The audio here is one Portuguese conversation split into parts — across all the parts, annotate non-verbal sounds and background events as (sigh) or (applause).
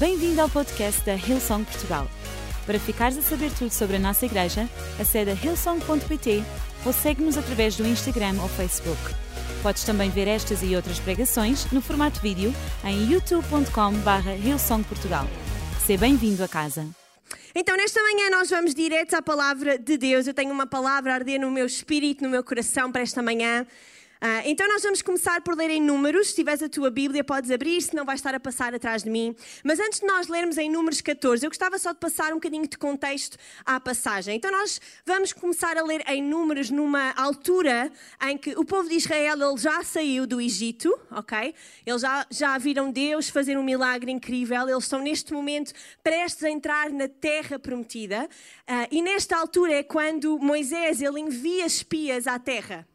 Bem-vindo ao podcast da Hillsong Portugal. Para ficares a saber tudo sobre a nossa igreja, acede a hillsong.pt ou segue-nos através do Instagram ou Facebook. Podes também ver estas e outras pregações no formato vídeo em youtube.com.br hillsongportugal. Seja bem-vindo a casa. Então, nesta manhã, nós vamos direto à palavra de Deus. Eu tenho uma palavra a arder no meu espírito, no meu coração para esta manhã. Uh, então, nós vamos começar por ler em Números. Se tiveres a tua Bíblia, podes abrir, senão vais estar a passar atrás de mim. Mas antes de nós lermos em Números 14, eu gostava só de passar um bocadinho de contexto à passagem. Então, nós vamos começar a ler em Números numa altura em que o povo de Israel ele já saiu do Egito, ok? Eles já, já viram Deus fazer um milagre incrível. Eles estão neste momento prestes a entrar na terra prometida. Uh, e nesta altura é quando Moisés ele envia espias à terra.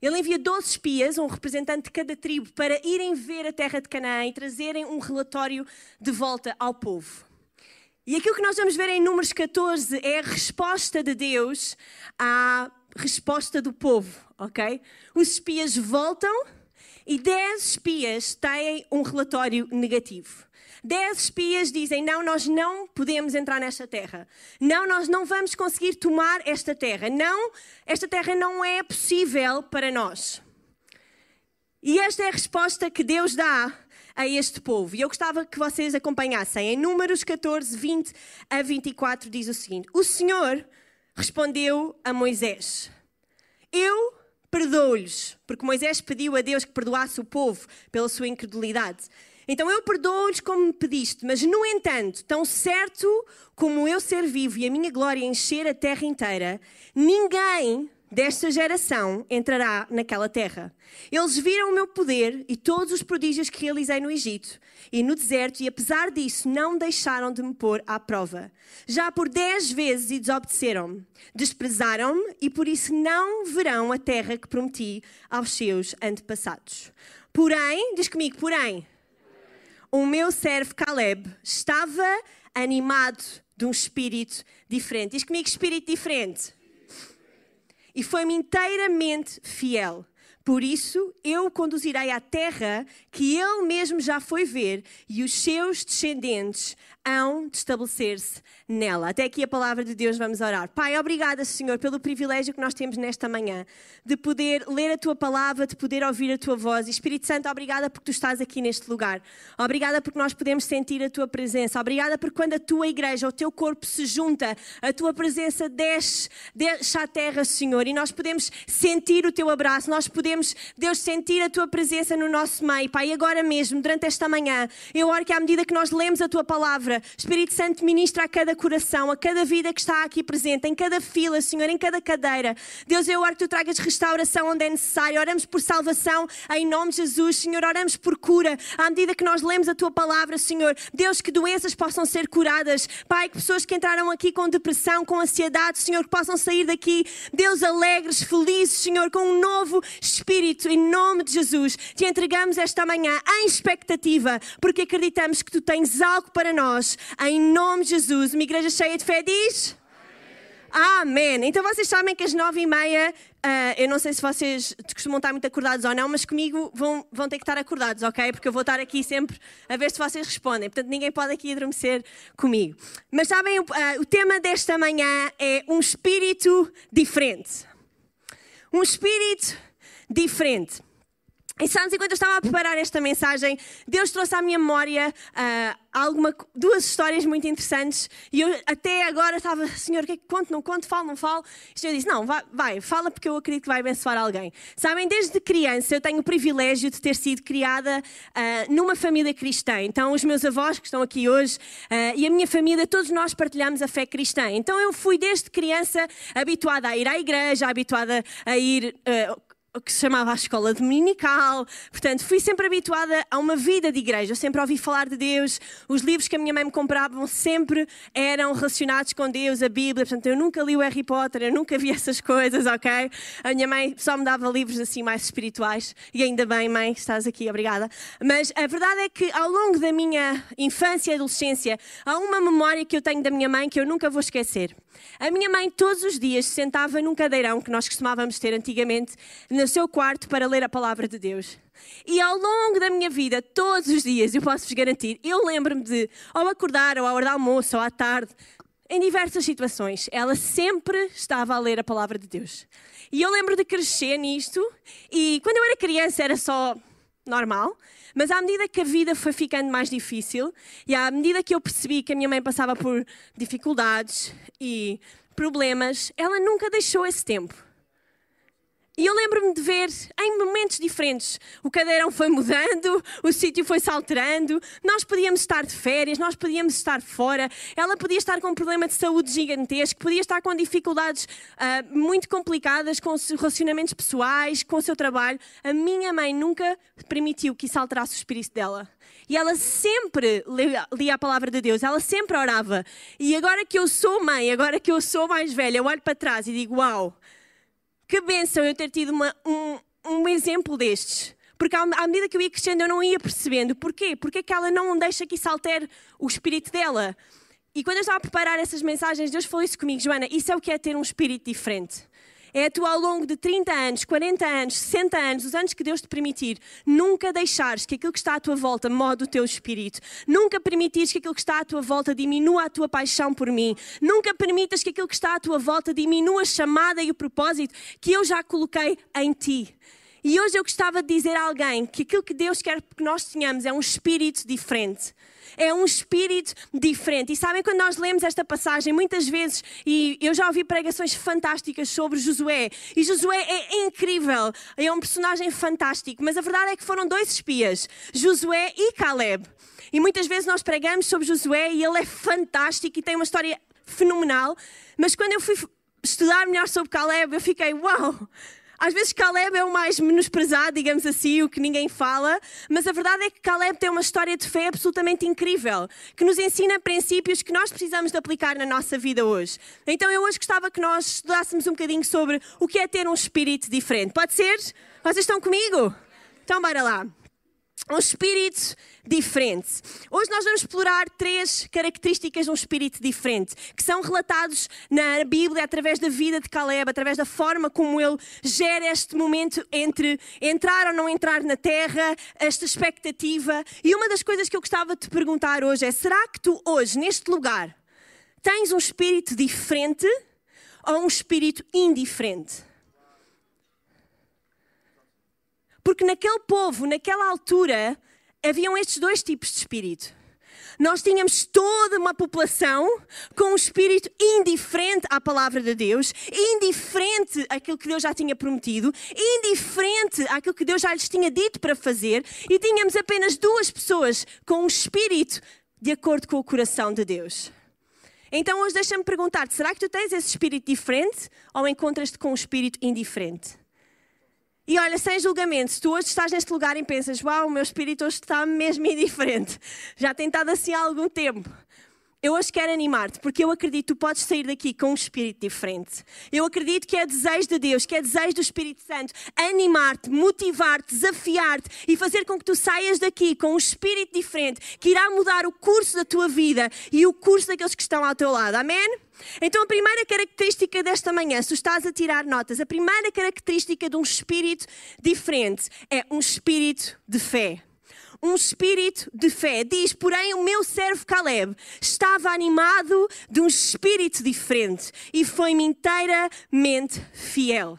Ele envia 12 espias, um representante de cada tribo, para irem ver a terra de Canaã e trazerem um relatório de volta ao povo. E aquilo que nós vamos ver em Números 14 é a resposta de Deus à resposta do povo, ok? Os espias voltam e 10 espias têm um relatório negativo. Dez espias dizem: Não, nós não podemos entrar nesta terra. Não, nós não vamos conseguir tomar esta terra. Não, esta terra não é possível para nós. E esta é a resposta que Deus dá a este povo. E eu gostava que vocês acompanhassem. Em Números 14, 20 a 24, diz o seguinte: O Senhor respondeu a Moisés: Eu perdoo-lhes, porque Moisés pediu a Deus que perdoasse o povo pela sua incredulidade. Então eu perdoo-lhes como me pediste, mas no entanto, tão certo como eu ser vivo e a minha glória encher a terra inteira, ninguém desta geração entrará naquela terra. Eles viram o meu poder e todos os prodígios que realizei no Egito e no deserto, e apesar disso, não deixaram de me pôr à prova. Já por dez vezes e desobedeceram-me, desprezaram-me e por isso não verão a terra que prometi aos seus antepassados. Porém, diz comigo, porém o meu servo Caleb estava animado de um espírito diferente. Diz comigo, espírito diferente. E foi-me inteiramente fiel. Por isso, eu o conduzirei à terra que ele mesmo já foi ver, e os seus descendentes hão de estabelecer-se nela. Até aqui a palavra de Deus, vamos orar. Pai, obrigada, Senhor, pelo privilégio que nós temos nesta manhã de poder ler a tua palavra, de poder ouvir a tua voz. Espírito Santo, obrigada porque tu estás aqui neste lugar. Obrigada porque nós podemos sentir a tua presença. Obrigada porque quando a tua igreja, o teu corpo se junta, a tua presença desce, desce à terra, Senhor, e nós podemos sentir o teu abraço, nós podemos, Deus, sentir a tua presença no nosso meio. Pai, agora mesmo, durante esta manhã, eu oro que à medida que nós lemos a tua palavra, Espírito Santo, ministra a cada coração, a cada vida que está aqui presente, em cada fila, Senhor, em cada cadeira. Deus, eu oro que tu tragas restauração onde é necessário. Oramos por salvação em nome de Jesus, Senhor. Oramos por cura à medida que nós lemos a tua palavra, Senhor. Deus, que doenças possam ser curadas. Pai, que pessoas que entraram aqui com depressão, com ansiedade, Senhor, que possam sair daqui, Deus, alegres, felizes, Senhor, com um novo espírito, em nome de Jesus. Te entregamos esta manhã em expectativa, porque acreditamos que tu tens algo para nós em nome de Jesus. Uma igreja cheia de fé diz? Amém. Então vocês sabem que às nove e meia, uh, eu não sei se vocês costumam estar muito acordados ou não, mas comigo vão, vão ter que estar acordados, ok? Porque eu vou estar aqui sempre a ver se vocês respondem. Portanto, ninguém pode aqui adormecer comigo. Mas sabem, uh, o tema desta manhã é um espírito diferente. Um espírito diferente. E sabes, enquanto eu estava a preparar esta mensagem, Deus trouxe à minha memória uh, alguma, duas histórias muito interessantes e eu até agora estava, Senhor, o que é que conto, não conto, falo, não falo? E o Senhor disse, não, vai, vai, fala porque eu acredito que vai abençoar alguém. Sabem, desde criança eu tenho o privilégio de ter sido criada uh, numa família cristã. Então, os meus avós que estão aqui hoje uh, e a minha família, todos nós partilhamos a fé cristã. Então, eu fui desde criança habituada a ir à igreja, habituada a ir que se chamava a escola dominical. Portanto, fui sempre habituada a uma vida de igreja. Eu sempre ouvi falar de Deus. Os livros que a minha mãe me comprava sempre eram relacionados com Deus, a Bíblia. Portanto, eu nunca li o Harry Potter, eu nunca vi (laughs) essas coisas, ok? A minha mãe só me dava livros assim mais espirituais. E ainda bem, mãe, estás aqui, obrigada. Mas a verdade é que ao longo da minha infância e adolescência, há uma memória que eu tenho da minha mãe que eu nunca vou esquecer. A minha mãe todos os dias sentava num cadeirão que nós costumávamos ter antigamente no seu quarto para ler a palavra de Deus. E ao longo da minha vida, todos os dias, eu posso vos garantir, eu lembro-me de, ao acordar, ou à hora do almoço, ou à tarde, em diversas situações, ela sempre estava a ler a palavra de Deus. E eu lembro de crescer nisto, e quando eu era criança era só normal, mas à medida que a vida foi ficando mais difícil e à medida que eu percebi que a minha mãe passava por dificuldades e problemas, ela nunca deixou esse tempo. E eu lembro-me de ver em momentos diferentes. O cadeirão foi mudando, o sítio foi se alterando. Nós podíamos estar de férias, nós podíamos estar fora. Ela podia estar com um problema de saúde gigantesco, podia estar com dificuldades uh, muito complicadas com os relacionamentos pessoais, com o seu trabalho. A minha mãe nunca permitiu que isso alterasse o espírito dela. E ela sempre lia a palavra de Deus, ela sempre orava. E agora que eu sou mãe, agora que eu sou mais velha, eu olho para trás e digo: Uau! Que bênção eu ter tido uma, um, um exemplo destes. Porque à medida que eu ia crescendo, eu não ia percebendo. Porquê? Porque é que ela não deixa que isso altere o espírito dela. E quando eu estava a preparar essas mensagens, Deus falou isso comigo, Joana, isso é o que é ter um espírito diferente é tu ao longo de 30 anos, 40 anos, 60 anos, os anos que Deus te permitir, nunca deixares que aquilo que está à tua volta mode o teu espírito. Nunca permitires que aquilo que está à tua volta diminua a tua paixão por mim. Nunca permitas que aquilo que está à tua volta diminua a chamada e o propósito que eu já coloquei em ti. E hoje eu gostava de dizer a alguém que aquilo que Deus quer que nós tenhamos é um espírito diferente é um espírito diferente. E sabem, quando nós lemos esta passagem, muitas vezes, e eu já ouvi pregações fantásticas sobre Josué, e Josué é incrível, é um personagem fantástico, mas a verdade é que foram dois espias, Josué e Caleb. E muitas vezes nós pregamos sobre Josué e ele é fantástico e tem uma história fenomenal, mas quando eu fui estudar melhor sobre Caleb, eu fiquei, uau! Wow, às vezes Caleb é o mais menosprezado, digamos assim, o que ninguém fala, mas a verdade é que Caleb tem uma história de fé absolutamente incrível, que nos ensina princípios que nós precisamos de aplicar na nossa vida hoje. Então eu hoje gostava que nós estudássemos um bocadinho sobre o que é ter um espírito diferente. Pode ser? Vocês estão comigo? Então bora lá um espírito diferente. Hoje nós vamos explorar três características de um espírito diferente, que são relatados na Bíblia através da vida de Caleb, através da forma como ele gera este momento entre entrar ou não entrar na terra, esta expectativa. E uma das coisas que eu gostava de te perguntar hoje é: será que tu hoje, neste lugar, tens um espírito diferente ou um espírito indiferente? Porque naquele povo, naquela altura, haviam estes dois tipos de espírito. Nós tínhamos toda uma população com um espírito indiferente à palavra de Deus, indiferente àquilo que Deus já tinha prometido, indiferente àquilo que Deus já lhes tinha dito para fazer, e tínhamos apenas duas pessoas com um espírito de acordo com o coração de Deus. Então hoje deixa-me perguntar-te: será que tu tens esse espírito diferente ou encontras-te com um espírito indiferente? E olha, sem julgamento, se tu hoje estás neste lugar e pensas, uau, o meu espírito hoje está mesmo (laughs) indiferente, já tem estado assim há algum tempo. Eu hoje quero animar-te, porque eu acredito que tu podes sair daqui com um espírito diferente. Eu acredito que é desejo de Deus, que é desejo do Espírito Santo animar-te, motivar-te, desafiar-te e fazer com que tu saias daqui com um espírito diferente, que irá mudar o curso da tua vida e o curso daqueles que estão ao teu lado. Amém? Então, a primeira característica desta manhã, se tu estás a tirar notas, a primeira característica de um espírito diferente é um espírito de fé um espírito de fé. Diz, porém, o meu servo Caleb estava animado de um espírito diferente e foi-me inteiramente fiel.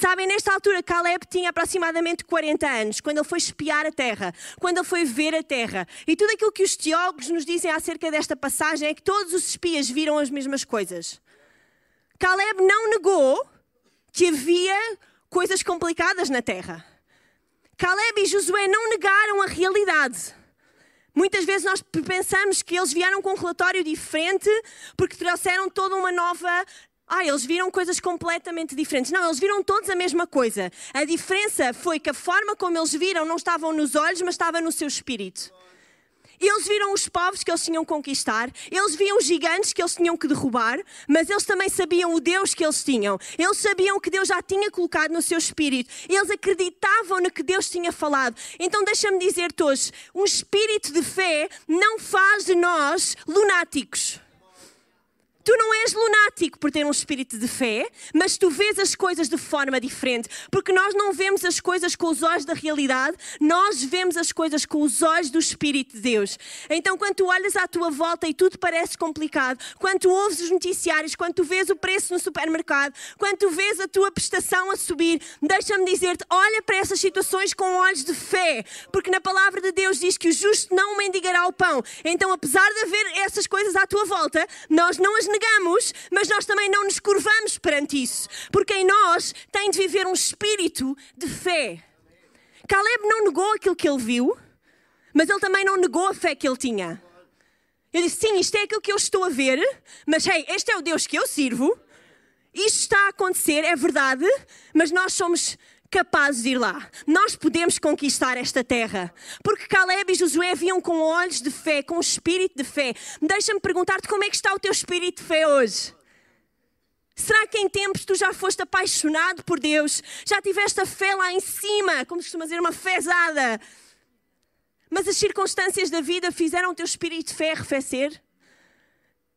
Sabem, nesta altura, Caleb tinha aproximadamente 40 anos, quando ele foi espiar a terra, quando ele foi ver a terra. E tudo aquilo que os teólogos nos dizem acerca desta passagem é que todos os espias viram as mesmas coisas. Caleb não negou que havia coisas complicadas na terra. Caleb e Josué não negaram a realidade. Muitas vezes nós pensamos que eles vieram com um relatório diferente porque trouxeram toda uma nova ah, eles viram coisas completamente diferentes. Não, eles viram todos a mesma coisa. A diferença foi que a forma como eles viram não estava nos olhos, mas estava no seu espírito. Eles viram os povos que eles tinham que conquistar, eles viam os gigantes que eles tinham que derrubar, mas eles também sabiam o Deus que eles tinham. Eles sabiam que Deus já tinha colocado no seu espírito. Eles acreditavam no que Deus tinha falado. Então deixa-me dizer-te hoje: um espírito de fé não faz de nós lunáticos. Tu não és lunático por ter um espírito de fé, mas tu vês as coisas de forma diferente. Porque nós não vemos as coisas com os olhos da realidade, nós vemos as coisas com os olhos do Espírito de Deus. Então, quando tu olhas à tua volta e tudo parece complicado, quando tu ouves os noticiários, quando tu vês o preço no supermercado, quando tu vês a tua prestação a subir, deixa-me dizer-te: olha para essas situações com olhos de fé, porque na palavra de Deus diz que o justo não mendigará o pão. Então, apesar de haver essas coisas à tua volta, nós não as negamos, mas nós também não nos curvamos perante isso, porque em nós tem de viver um espírito de fé. Caleb não negou aquilo que ele viu, mas ele também não negou a fé que ele tinha. Ele disse: Sim, isto é aquilo que eu estou a ver, mas hey, este é o Deus que eu sirvo, isto está a acontecer, é verdade, mas nós somos capazes de ir lá. Nós podemos conquistar esta terra. Porque Caleb e Josué vinham com olhos de fé, com espírito de fé. Deixa-me perguntar-te como é que está o teu espírito de fé hoje. Será que em tempos tu já foste apaixonado por Deus? Já tiveste a fé lá em cima, como costuma dizer, uma fezada? Mas as circunstâncias da vida fizeram o teu espírito de fé arrefecer?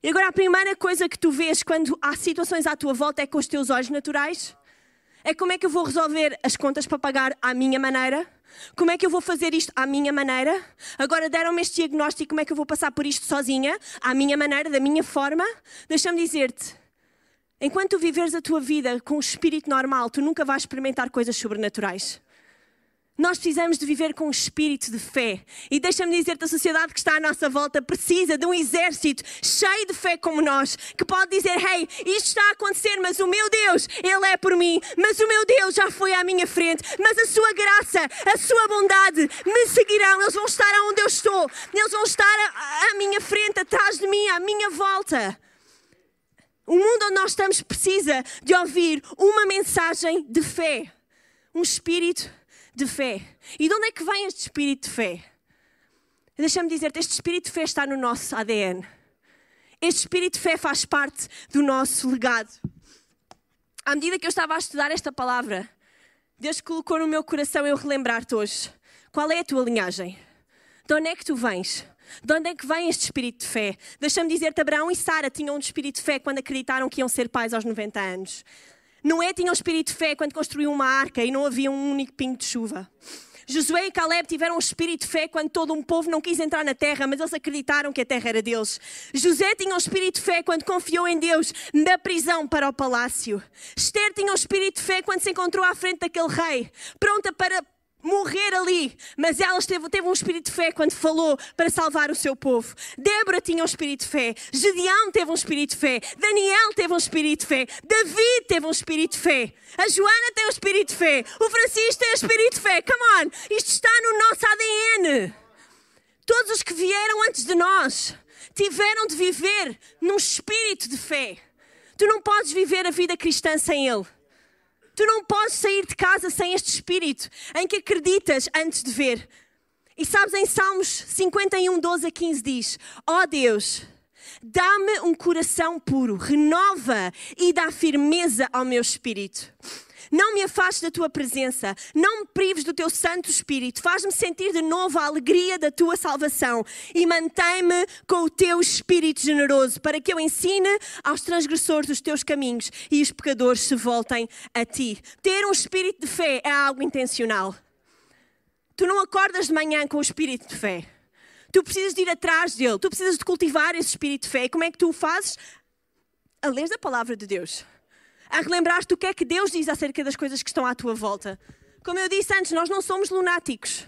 E agora a primeira coisa que tu vês quando há situações à tua volta é com os teus olhos naturais? É como é que eu vou resolver as contas para pagar à minha maneira? Como é que eu vou fazer isto à minha maneira? Agora deram-me este diagnóstico, como é que eu vou passar por isto sozinha, à minha maneira, da minha forma? Deixa-me dizer-te, enquanto tu viveres a tua vida com o espírito normal, tu nunca vais experimentar coisas sobrenaturais. Nós precisamos de viver com um espírito de fé. E deixa-me dizer-te, a sociedade que está à nossa volta precisa de um exército cheio de fé como nós, que pode dizer: Hey, isto está a acontecer, mas o meu Deus, Ele é por mim, mas o meu Deus já foi à minha frente, mas a sua graça, a sua bondade me seguirão. Eles vão estar onde eu estou, eles vão estar à minha frente, atrás de mim, à minha volta. O mundo onde nós estamos precisa de ouvir uma mensagem de fé, um espírito de fé. E de onde é que vem este espírito de fé? Deixa-me dizer-te, este espírito de fé está no nosso ADN. Este espírito de fé faz parte do nosso legado. À medida que eu estava a estudar esta palavra, Deus colocou no meu coração eu relembrar-te hoje. Qual é a tua linhagem? De onde é que tu vens? De onde é que vem este espírito de fé? Deixa-me dizer-te, Abraão e Sara tinham um espírito de fé quando acreditaram que iam ser pais aos 90 anos. Noé tinha um espírito de fé quando construiu uma arca e não havia um único pingo de chuva. Josué e Caleb tiveram um espírito de fé quando todo um povo não quis entrar na terra, mas eles acreditaram que a terra era deles. José tinha um espírito de fé quando confiou em Deus na prisão para o palácio. Esther tinha um espírito de fé quando se encontrou à frente daquele rei, pronta para morrer ali, mas ela teve, teve um espírito de fé quando falou para salvar o seu povo. Débora tinha um espírito de fé, Gedeão teve um espírito de fé, Daniel teve um espírito de fé, David teve um espírito de fé, a Joana tem um espírito de fé, o Francisco tem um espírito de fé. Come on, isto está no nosso ADN. Todos os que vieram antes de nós tiveram de viver num espírito de fé. Tu não podes viver a vida cristã sem ele. Tu não podes sair de casa sem este espírito em que acreditas antes de ver. E sabes, em Salmos 51, 12 a 15 diz: Ó oh Deus, dá-me um coração puro, renova e dá firmeza ao meu espírito. Não me afastes da tua presença, não me prives do teu Santo Espírito, faz-me sentir de novo a alegria da tua salvação e mantém-me com o teu Espírito generoso, para que eu ensine aos transgressores os teus caminhos e os pecadores se voltem a ti. Ter um espírito de fé é algo intencional. Tu não acordas de manhã com o espírito de fé. Tu precisas de ir atrás dele, tu precisas de cultivar esse espírito de fé. E como é que tu o fazes? A ler a palavra de Deus a relembrar-te o que é que Deus diz acerca das coisas que estão à tua volta. Como eu disse antes, nós não somos lunáticos.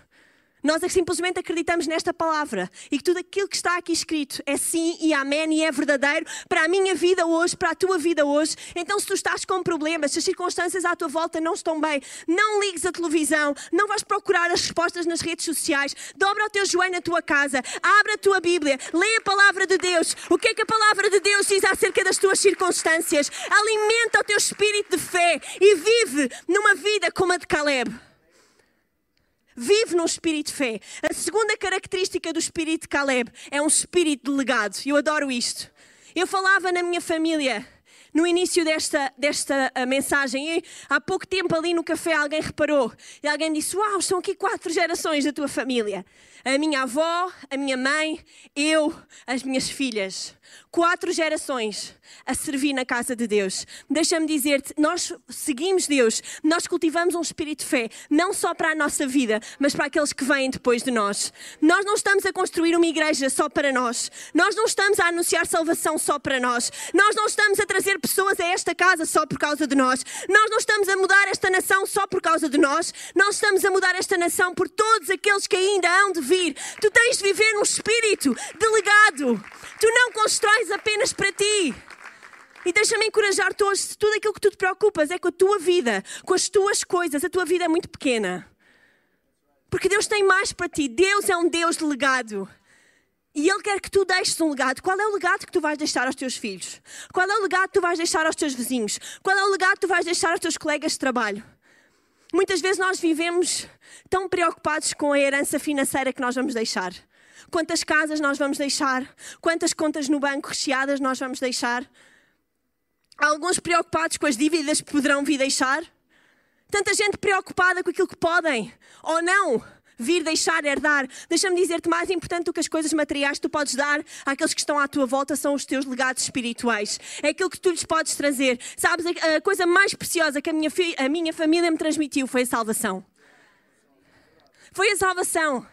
Nós é simplesmente acreditamos nesta palavra e que tudo aquilo que está aqui escrito é sim e amém e é verdadeiro para a minha vida hoje, para a tua vida hoje. Então, se tu estás com problemas, se as circunstâncias à tua volta não estão bem, não ligues a televisão, não vais procurar as respostas nas redes sociais, dobra o teu joelho na tua casa, abre a tua Bíblia, lê a palavra de Deus. O que é que a palavra de Deus diz acerca das tuas circunstâncias? Alimenta o teu espírito de fé e vive numa vida como a de Caleb. Vive num espírito de fé. A segunda característica do espírito de Caleb é um espírito de legado. Eu adoro isto. Eu falava na minha família no início desta, desta uh, mensagem. E há pouco tempo ali no café alguém reparou e alguém disse: Uau, estão aqui quatro gerações da tua família. A minha avó, a minha mãe, eu, as minhas filhas quatro gerações a servir na casa de Deus. Deixa-me dizer-te, nós seguimos Deus, nós cultivamos um espírito de fé, não só para a nossa vida, mas para aqueles que vêm depois de nós. Nós não estamos a construir uma igreja só para nós, nós não estamos a anunciar salvação só para nós, nós não estamos a trazer pessoas a esta casa só por causa de nós, nós não estamos a mudar esta nação só por causa de nós, nós estamos a mudar esta nação por todos aqueles que ainda hão de vir. Tu tens de viver num espírito delegado, tu não constróis apenas para ti. E deixa-me encorajar-te hoje, se tudo aquilo que tu te preocupas é com a tua vida, com as tuas coisas, a tua vida é muito pequena. Porque Deus tem mais para ti. Deus é um Deus de legado. E Ele quer que tu deixes um legado. Qual é o legado que tu vais deixar aos teus filhos? Qual é o legado que tu vais deixar aos teus vizinhos? Qual é o legado que tu vais deixar aos teus colegas de trabalho? Muitas vezes nós vivemos tão preocupados com a herança financeira que nós vamos deixar. Quantas casas nós vamos deixar? Quantas contas no banco recheadas nós vamos deixar? Alguns preocupados com as dívidas que poderão vir deixar. Tanta gente preocupada com aquilo que podem ou não vir deixar herdar. Deixa-me dizer-te, mais importante do que as coisas materiais que tu podes dar àqueles que estão à tua volta são os teus legados espirituais. É aquilo que tu lhes podes trazer. Sabes, a coisa mais preciosa que a minha, a minha família me transmitiu foi a salvação. Foi a salvação.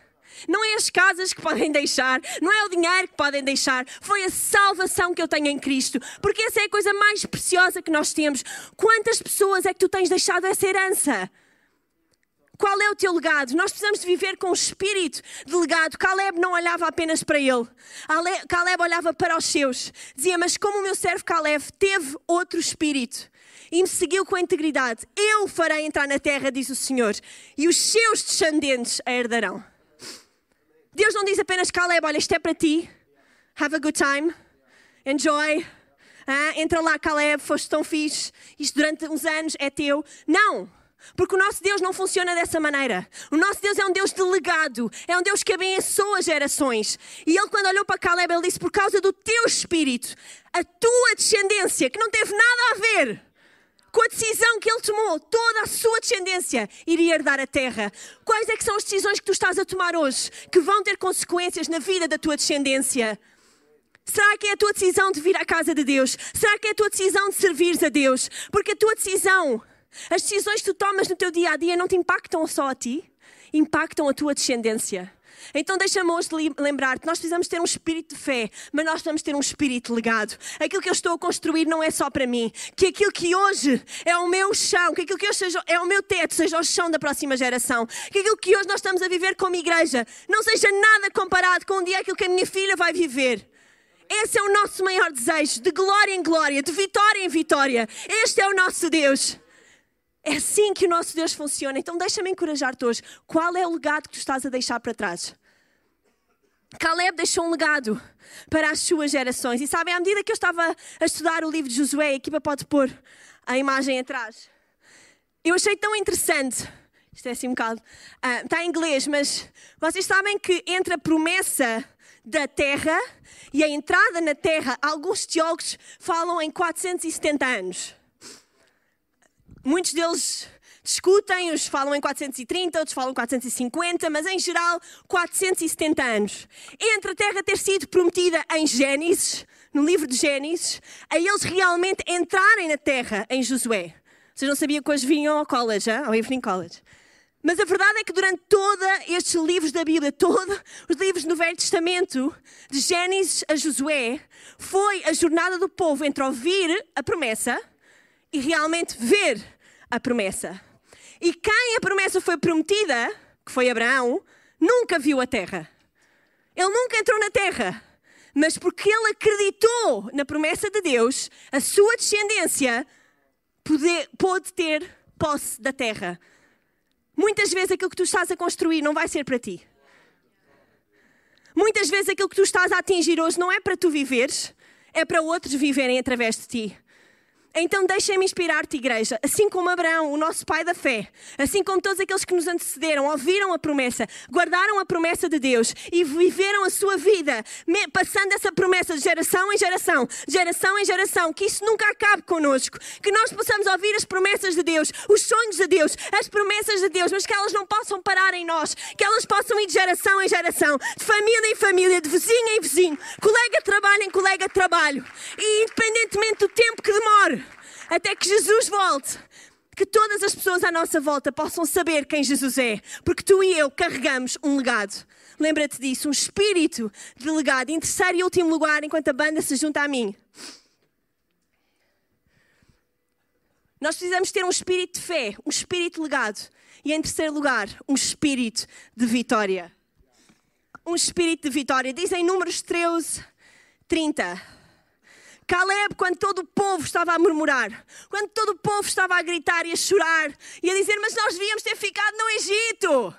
Não é as casas que podem deixar, não é o dinheiro que podem deixar, foi a salvação que eu tenho em Cristo, porque essa é a coisa mais preciosa que nós temos. Quantas pessoas é que tu tens deixado essa herança? Qual é o teu legado? Nós precisamos de viver com o espírito de legado. Caleb não olhava apenas para ele. Caleb olhava para os seus. Dizia, mas como o meu servo Caleb teve outro espírito e me seguiu com integridade, eu farei entrar na terra, diz o Senhor, e os seus descendentes a herdarão. Deus não diz apenas Caleb, olha, isto é para ti. Have a good time. Enjoy. Ah, entra lá, Caleb, foste tão fixe. Isto durante uns anos é teu. Não. Porque o nosso Deus não funciona dessa maneira. O nosso Deus é um Deus delegado, é um Deus que abençoa gerações. E ele, quando olhou para Caleb, ele disse: Por causa do teu espírito, a tua descendência, que não teve nada a ver com a decisão que ele tomou, toda a sua descendência iria herdar a terra. Quais é que são as decisões que tu estás a tomar hoje que vão ter consequências na vida da tua descendência? Será que é a tua decisão de vir à casa de Deus? Será que é a tua decisão de servir a Deus? Porque a tua decisão, as decisões que tu tomas no teu dia a dia não te impactam só a ti, impactam a tua descendência. Então deixa-me hoje lembrar-te, nós precisamos ter um espírito de fé, mas nós precisamos ter um espírito legado. Aquilo que eu estou a construir não é só para mim, que aquilo que hoje é o meu chão, que aquilo que hoje seja, é o meu teto, seja o chão da próxima geração, que aquilo que hoje nós estamos a viver como igreja não seja nada comparado com um dia aquilo que a minha filha vai viver. Esse é o nosso maior desejo, de glória em glória, de vitória em vitória. Este é o nosso Deus. É assim que o nosso Deus funciona. Então deixa-me encorajar-te hoje. Qual é o legado que tu estás a deixar para trás? Caleb deixou um legado para as suas gerações. E sabem, à medida que eu estava a estudar o livro de Josué, a equipa pode pôr a imagem atrás. Eu achei tão interessante. Isto é assim um bocado. Uh, está em inglês, mas vocês sabem que entre a promessa da terra e a entrada na terra, alguns teólogos falam em 470 anos. Muitos deles discutem, uns falam em 430, outros falam 450, mas em geral 470 anos. Entre a terra ter sido prometida em Gênesis, no livro de Gênesis, a eles realmente entrarem na terra em Josué. Vocês não sabiam que hoje vinham ao college, ao Evening College. Mas a verdade é que durante todos estes livros da Bíblia, todos os livros do Velho Testamento, de Gênesis a Josué, foi a jornada do povo entre ouvir a promessa e realmente ver a promessa. E quem a promessa foi prometida, que foi Abraão, nunca viu a terra. Ele nunca entrou na terra. Mas porque ele acreditou na promessa de Deus, a sua descendência pode, pode ter posse da terra. Muitas vezes aquilo que tu estás a construir não vai ser para ti. Muitas vezes aquilo que tu estás a atingir hoje não é para tu viveres, é para outros viverem através de ti. Então deixem-me inspirar-te, igreja. Assim como Abraão, o nosso pai da fé, assim como todos aqueles que nos antecederam, ouviram a promessa, guardaram a promessa de Deus e viveram a sua vida, passando essa promessa de geração em geração, geração em geração, que isso nunca acabe conosco, que nós possamos ouvir as promessas de Deus, os sonhos de Deus, as promessas de Deus, mas que elas não possam parar em nós, que elas possam ir de geração em geração, de família em família, de vizinho em vizinho, colega de trabalho em colega de trabalho, e independentemente do tempo que demore até que Jesus volte. Que todas as pessoas à nossa volta possam saber quem Jesus é, porque tu e eu carregamos um legado. Lembra-te disso, um espírito de legado. Em terceiro e último lugar, enquanto a banda se junta a mim, nós precisamos ter um espírito de fé, um espírito de legado. E em terceiro lugar, um espírito de vitória. Um espírito de vitória. Dizem Números 13, 30. Caleb, quando todo o povo estava a murmurar, quando todo o povo estava a gritar e a chorar e a dizer: Mas nós devíamos ter ficado no Egito.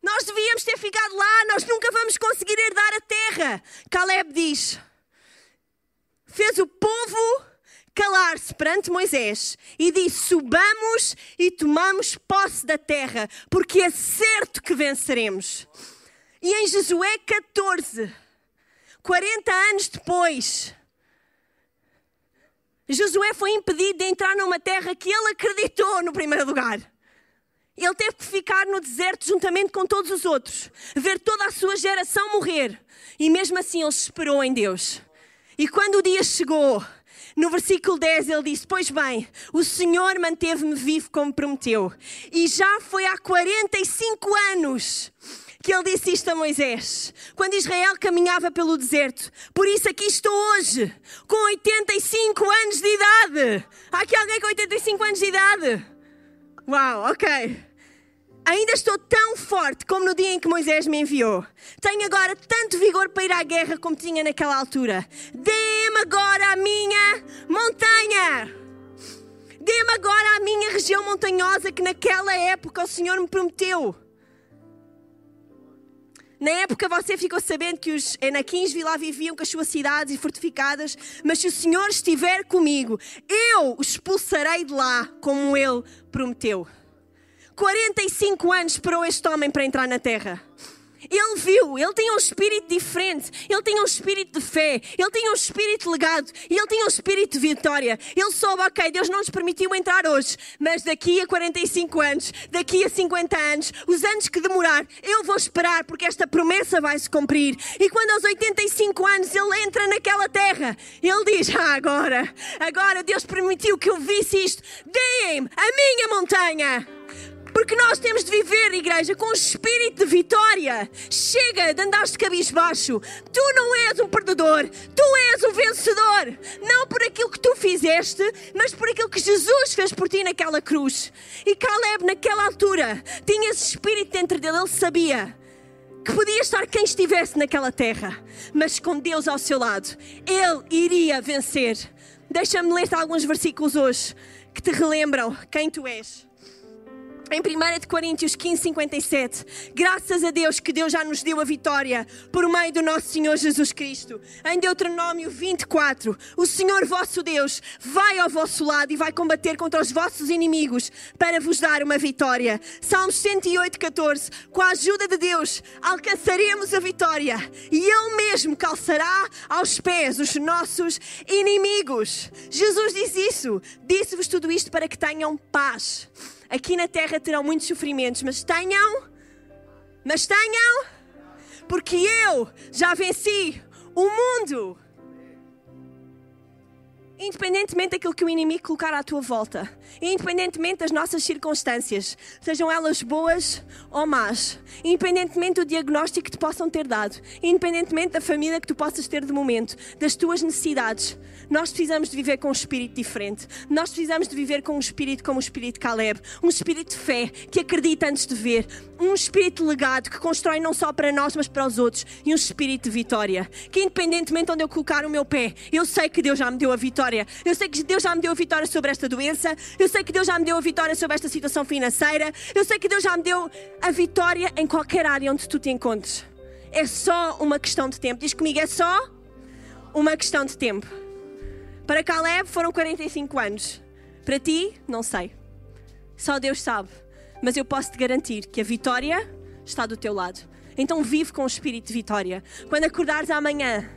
Nós devíamos ter ficado lá, nós nunca vamos conseguir herdar a terra. Caleb diz: Fez o povo calar-se perante Moisés e disse: Subamos e tomamos posse da terra, porque é certo que venceremos. E em Josué 14, 40 anos depois, Josué foi impedido de entrar numa terra que ele acreditou no primeiro lugar. Ele teve que ficar no deserto juntamente com todos os outros, ver toda a sua geração morrer. E mesmo assim ele esperou em Deus. E quando o dia chegou, no versículo 10 ele disse: Pois bem, o Senhor manteve-me vivo como prometeu. E já foi há 45 anos que ele disse isto a Moisés, quando Israel caminhava pelo deserto. Por isso aqui estou hoje, com 85 anos de idade. Há aqui alguém com 85 anos de idade? Uau, ok. Ainda estou tão forte como no dia em que Moisés me enviou. Tenho agora tanto vigor para ir à guerra como tinha naquela altura. Dê-me agora a minha montanha. Dê-me agora a minha região montanhosa que naquela época o Senhor me prometeu. Na época você ficou sabendo que os Enaquins lá viviam com as suas cidades e fortificadas, mas se o Senhor estiver comigo, eu os expulsarei de lá, como ele prometeu. 45 anos esperou este homem para entrar na terra. Ele viu, ele tinha um espírito diferente, ele tinha um espírito de fé, ele tinha um espírito legado e ele tinha um espírito de vitória. Ele soube, ok, Deus não nos permitiu entrar hoje, mas daqui a 45 anos, daqui a 50 anos, os anos que demorar, eu vou esperar porque esta promessa vai se cumprir. E quando aos 85 anos ele entra naquela terra, ele diz: Ah, agora, agora Deus permitiu que eu visse isto, deem-me a minha montanha. Porque nós temos de viver, igreja, com um espírito de vitória. Chega de andar de cabisbaixo. Tu não és um perdedor, tu és um vencedor. Não por aquilo que tu fizeste, mas por aquilo que Jesus fez por ti naquela cruz. E Caleb, naquela altura, tinha esse espírito dentro dele, ele sabia que podia estar quem estivesse naquela terra, mas com Deus ao seu lado, ele iria vencer. Deixa-me ler alguns versículos hoje que te relembram quem tu és. Em 1 Coríntios 15, 57, graças a Deus que Deus já nos deu a vitória por meio do nosso Senhor Jesus Cristo. Em Deuteronômio 24, o Senhor vosso Deus vai ao vosso lado e vai combater contra os vossos inimigos para vos dar uma vitória. Salmos 108, 14, com a ajuda de Deus alcançaremos a vitória e Ele mesmo calçará aos pés os nossos inimigos. Jesus diz isso, disse-vos tudo isto para que tenham paz. Aqui na terra terão muitos sofrimentos, mas tenham, mas tenham, porque eu já venci o mundo. Independentemente daquilo que o inimigo colocar à tua volta, independentemente das nossas circunstâncias, sejam elas boas ou más, independentemente do diagnóstico que te possam ter dado, independentemente da família que tu possas ter de momento, das tuas necessidades, nós precisamos de viver com um espírito diferente. Nós precisamos de viver com um espírito como o espírito Caleb, um espírito de fé que acredita antes de ver, um espírito legado que constrói não só para nós, mas para os outros, e um espírito de vitória. Que independentemente de onde eu colocar o meu pé, eu sei que Deus já me deu a vitória. Eu sei que Deus já me deu a vitória sobre esta doença. Eu sei que Deus já me deu a vitória sobre esta situação financeira. Eu sei que Deus já me deu a vitória em qualquer área onde tu te encontres. É só uma questão de tempo. Diz comigo, é só uma questão de tempo. Para Caleb foram 45 anos. Para ti, não sei. Só Deus sabe. Mas eu posso te garantir que a vitória está do teu lado. Então vive com o espírito de vitória. Quando acordares amanhã,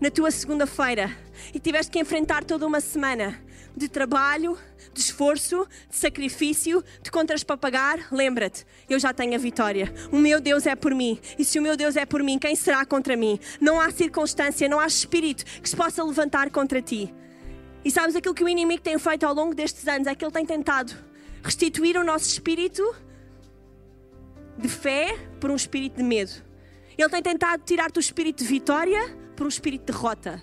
na tua segunda-feira, e tiveres que enfrentar toda uma semana de trabalho, de esforço, de sacrifício, de contas para pagar, lembra-te, eu já tenho a vitória. O meu Deus é por mim. E se o meu Deus é por mim, quem será contra mim? Não há circunstância, não há espírito que se possa levantar contra ti. E sabes aquilo que o inimigo tem feito ao longo destes anos? É que ele tem tentado restituir o nosso espírito de fé por um espírito de medo. Ele tem tentado tirar-te o espírito de vitória por um espírito de derrota.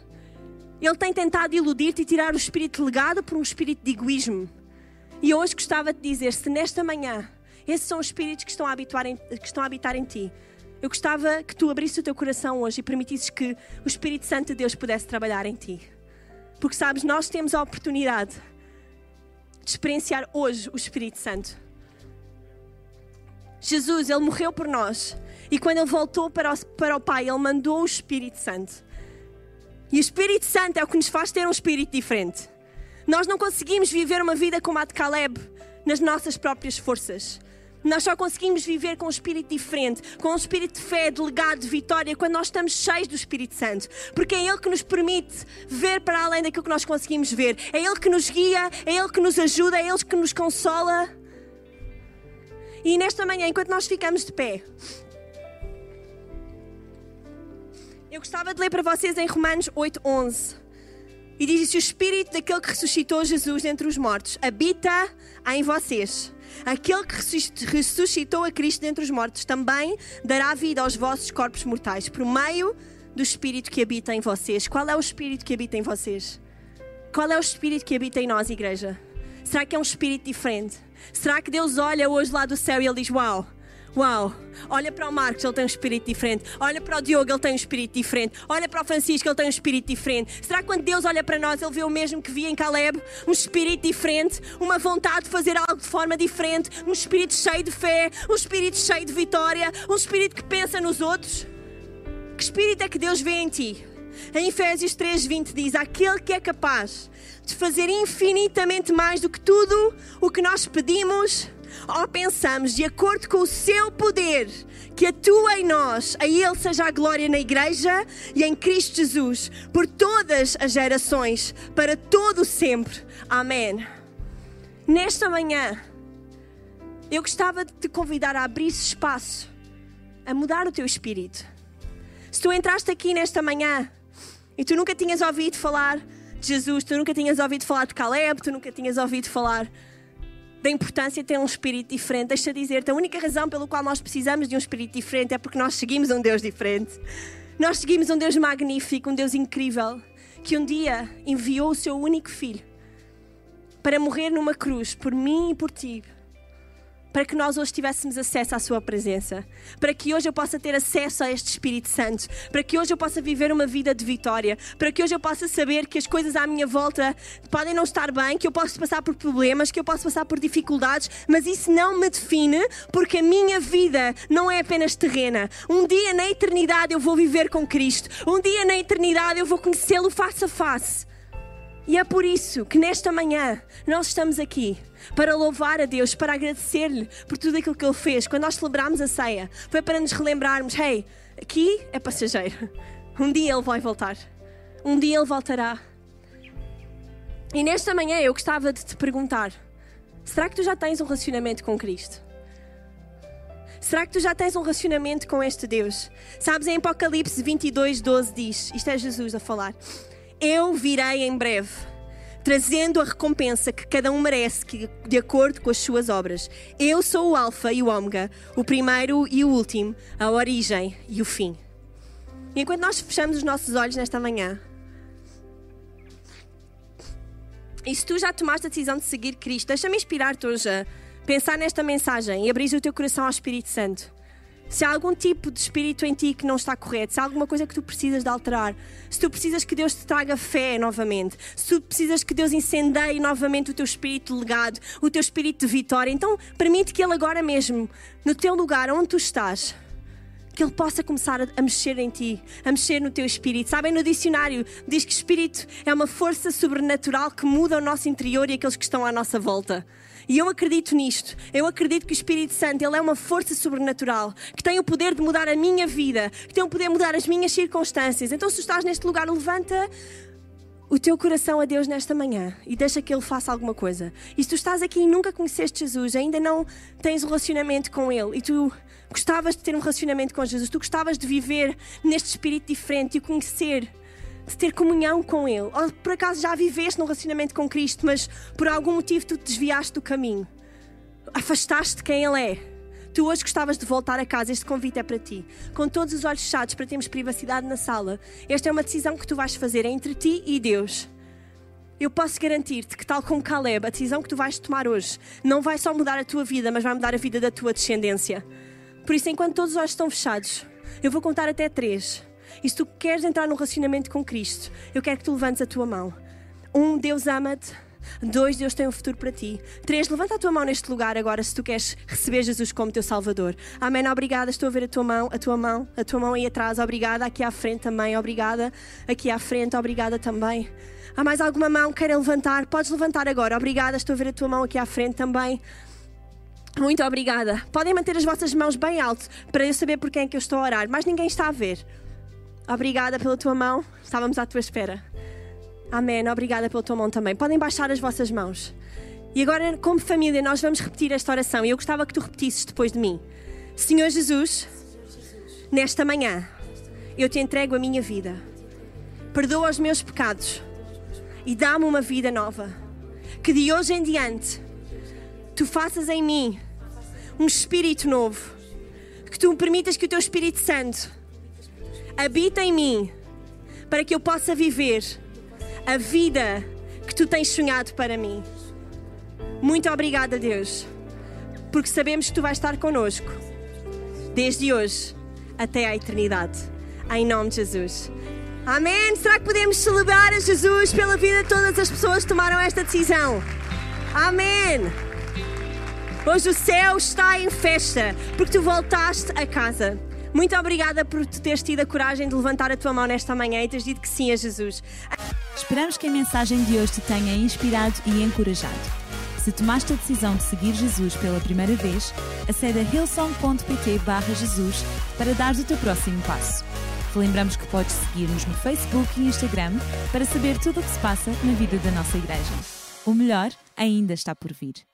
Ele tem tentado iludir-te e tirar o espírito legado por um espírito de egoísmo. E hoje gostava de dizer: se nesta manhã esses são os espíritos que estão a, em, que estão a habitar em ti, eu gostava que tu abrisses o teu coração hoje e permitisses que o Espírito Santo de Deus pudesse trabalhar em ti. Porque sabes, nós temos a oportunidade de experienciar hoje o Espírito Santo. Jesus, Ele morreu por nós. E quando Ele voltou para o, para o Pai, Ele mandou o Espírito Santo. E o Espírito Santo é o que nos faz ter um espírito diferente. Nós não conseguimos viver uma vida como a de Caleb nas nossas próprias forças. Nós só conseguimos viver com um espírito diferente, com um espírito de fé, de legado, de vitória, quando nós estamos cheios do Espírito Santo. Porque é Ele que nos permite ver para além daquilo que nós conseguimos ver. É Ele que nos guia, é Ele que nos ajuda, é Ele que nos consola. E nesta manhã, enquanto nós ficamos de pé, eu gostava de ler para vocês em Romanos 8:11. E diz: "Se o espírito daquele que ressuscitou Jesus dentre os mortos habita em vocês, aquele que ressuscitou a Cristo dentre os mortos também dará vida aos vossos corpos mortais por meio do espírito que habita em vocês." Qual é o espírito que habita em vocês? Qual é o espírito que habita em nós, igreja? Será que é um espírito diferente? Será que Deus olha hoje lá do céu e ele diz: Uau, Uau! Olha para o Marcos, ele tem um espírito diferente. Olha para o Diogo, ele tem um espírito diferente. Olha para o Francisco, ele tem um espírito diferente. Será que quando Deus olha para nós, ele vê o mesmo que via em Caleb? Um espírito diferente, uma vontade de fazer algo de forma diferente, um espírito cheio de fé, um espírito cheio de vitória, um espírito que pensa nos outros? Que espírito é que Deus vê em ti? Em Efésios 3:20 diz: Aquele que é capaz de fazer infinitamente mais do que tudo o que nós pedimos ou pensamos, de acordo com o seu poder que atua em nós, a Ele seja a glória na Igreja e em Cristo Jesus, por todas as gerações, para todo sempre. Amém. Nesta manhã, eu gostava de te convidar a abrir espaço, a mudar o teu espírito. Se tu entraste aqui nesta manhã e tu nunca tinhas ouvido falar de Jesus, tu nunca tinhas ouvido falar de Caleb, tu nunca tinhas ouvido falar da importância de ter um espírito diferente. Deixa dizer-te, a única razão pela qual nós precisamos de um espírito diferente é porque nós seguimos um Deus diferente. Nós seguimos um Deus magnífico, um Deus incrível, que um dia enviou o seu único filho para morrer numa cruz por mim e por ti para que nós hoje tivéssemos acesso à Sua presença, para que hoje eu possa ter acesso a este Espírito Santo, para que hoje eu possa viver uma vida de vitória, para que hoje eu possa saber que as coisas à minha volta podem não estar bem, que eu posso passar por problemas, que eu posso passar por dificuldades, mas isso não me define, porque a minha vida não é apenas terrena. Um dia na eternidade eu vou viver com Cristo, um dia na eternidade eu vou conhecê-lo face a face. E é por isso que nesta manhã nós estamos aqui para louvar a Deus, para agradecer-lhe por tudo aquilo que Ele fez. Quando nós celebramos a ceia, foi para nos relembrarmos: hey, aqui é passageiro. Um dia Ele vai voltar. Um dia Ele voltará. E nesta manhã eu gostava de te perguntar: será que tu já tens um relacionamento com Cristo? Será que tu já tens um relacionamento com este Deus? Sabes, em Apocalipse 22, 12 diz: Isto é Jesus a falar. Eu virei em breve trazendo a recompensa que cada um merece de acordo com as suas obras. Eu sou o Alfa e o Ômega, o primeiro e o último, a origem e o fim. E enquanto nós fechamos os nossos olhos nesta manhã, e se tu já tomaste a decisão de seguir Cristo, deixa-me inspirar-te hoje a pensar nesta mensagem e abrir o teu coração ao Espírito Santo. Se há algum tipo de espírito em ti que não está correto, se há alguma coisa que tu precisas de alterar, se tu precisas que Deus te traga fé novamente, se tu precisas que Deus incendeie novamente o teu espírito legado, o teu espírito de vitória, então permite que Ele agora mesmo, no teu lugar, onde tu estás, que Ele possa começar a, mexer em ti, a mexer no teu espírito. Sabem, no dicionário diz que espírito é uma força sobrenatural que muda o nosso interior e aqueles que estão à nossa volta. E eu acredito nisto. Eu acredito que o Espírito Santo ele é uma força sobrenatural que tem o poder de mudar a minha vida, que tem o poder de mudar as minhas circunstâncias. Então, se estás neste lugar, levanta o teu coração a Deus nesta manhã e deixa que Ele faça alguma coisa. E se tu estás aqui e nunca conheceste Jesus, ainda não tens relacionamento com Ele e tu gostavas de ter um relacionamento com Jesus, tu gostavas de viver neste espírito diferente e conhecer de ter comunhão com Ele. Ou por acaso já viveste num relacionamento com Cristo, mas por algum motivo tu te desviaste do caminho, afastaste de quem Ele é. Tu hoje gostavas de voltar a casa, este convite é para ti. Com todos os olhos fechados para termos privacidade na sala, esta é uma decisão que tu vais fazer entre ti e Deus. Eu posso garantir-te que, tal como Caleb, a decisão que tu vais tomar hoje não vai só mudar a tua vida, mas vai mudar a vida da tua descendência. Por isso, enquanto todos os olhos estão fechados, eu vou contar até três. E se tu queres entrar num relacionamento com Cristo, eu quero que tu levantes a tua mão. Um, Deus ama-te. Dois, Deus tem um futuro para ti. Três, levanta a tua mão neste lugar agora se tu queres receber Jesus como teu Salvador. Amém. Obrigada. Estou a ver a tua mão, a tua mão, a tua mão aí atrás. Obrigada. Aqui à frente também. Obrigada. Aqui à frente. Obrigada também. Há mais alguma mão que queira levantar? Podes levantar agora. Obrigada. Estou a ver a tua mão aqui à frente também. Muito obrigada. Podem manter as vossas mãos bem alto para eu saber por quem é que eu estou a orar. Mas ninguém está a ver. Obrigada pela tua mão. Estávamos à tua espera. Amém. Obrigada pela tua mão também. Podem baixar as vossas mãos. E agora, como família, nós vamos repetir esta oração. E eu gostava que tu repetisses depois de mim. Senhor Jesus, nesta manhã, eu te entrego a minha vida. Perdoa os meus pecados e dá-me uma vida nova. Que de hoje em diante, tu faças em mim um espírito novo. Que tu permitas que o teu Espírito Santo habita em mim para que eu possa viver a vida que tu tens sonhado para mim. Muito obrigada, Deus, porque sabemos que tu vais estar conosco desde hoje até à eternidade. Em nome de Jesus. Amém. Será que podemos celebrar a Jesus pela vida de todas as pessoas que tomaram esta decisão? Amém. Hoje o céu está em festa porque tu voltaste a casa. Muito obrigada por teres tido a coragem de levantar a tua mão nesta manhã e teres dito que sim a Jesus. Esperamos que a mensagem de hoje te tenha inspirado e encorajado. Se tomaste a decisão de seguir Jesus pela primeira vez, acede a hillsong.pt Jesus para dar o teu próximo passo. Te lembramos que podes seguir-nos no Facebook e Instagram para saber tudo o que se passa na vida da nossa igreja. O melhor ainda está por vir.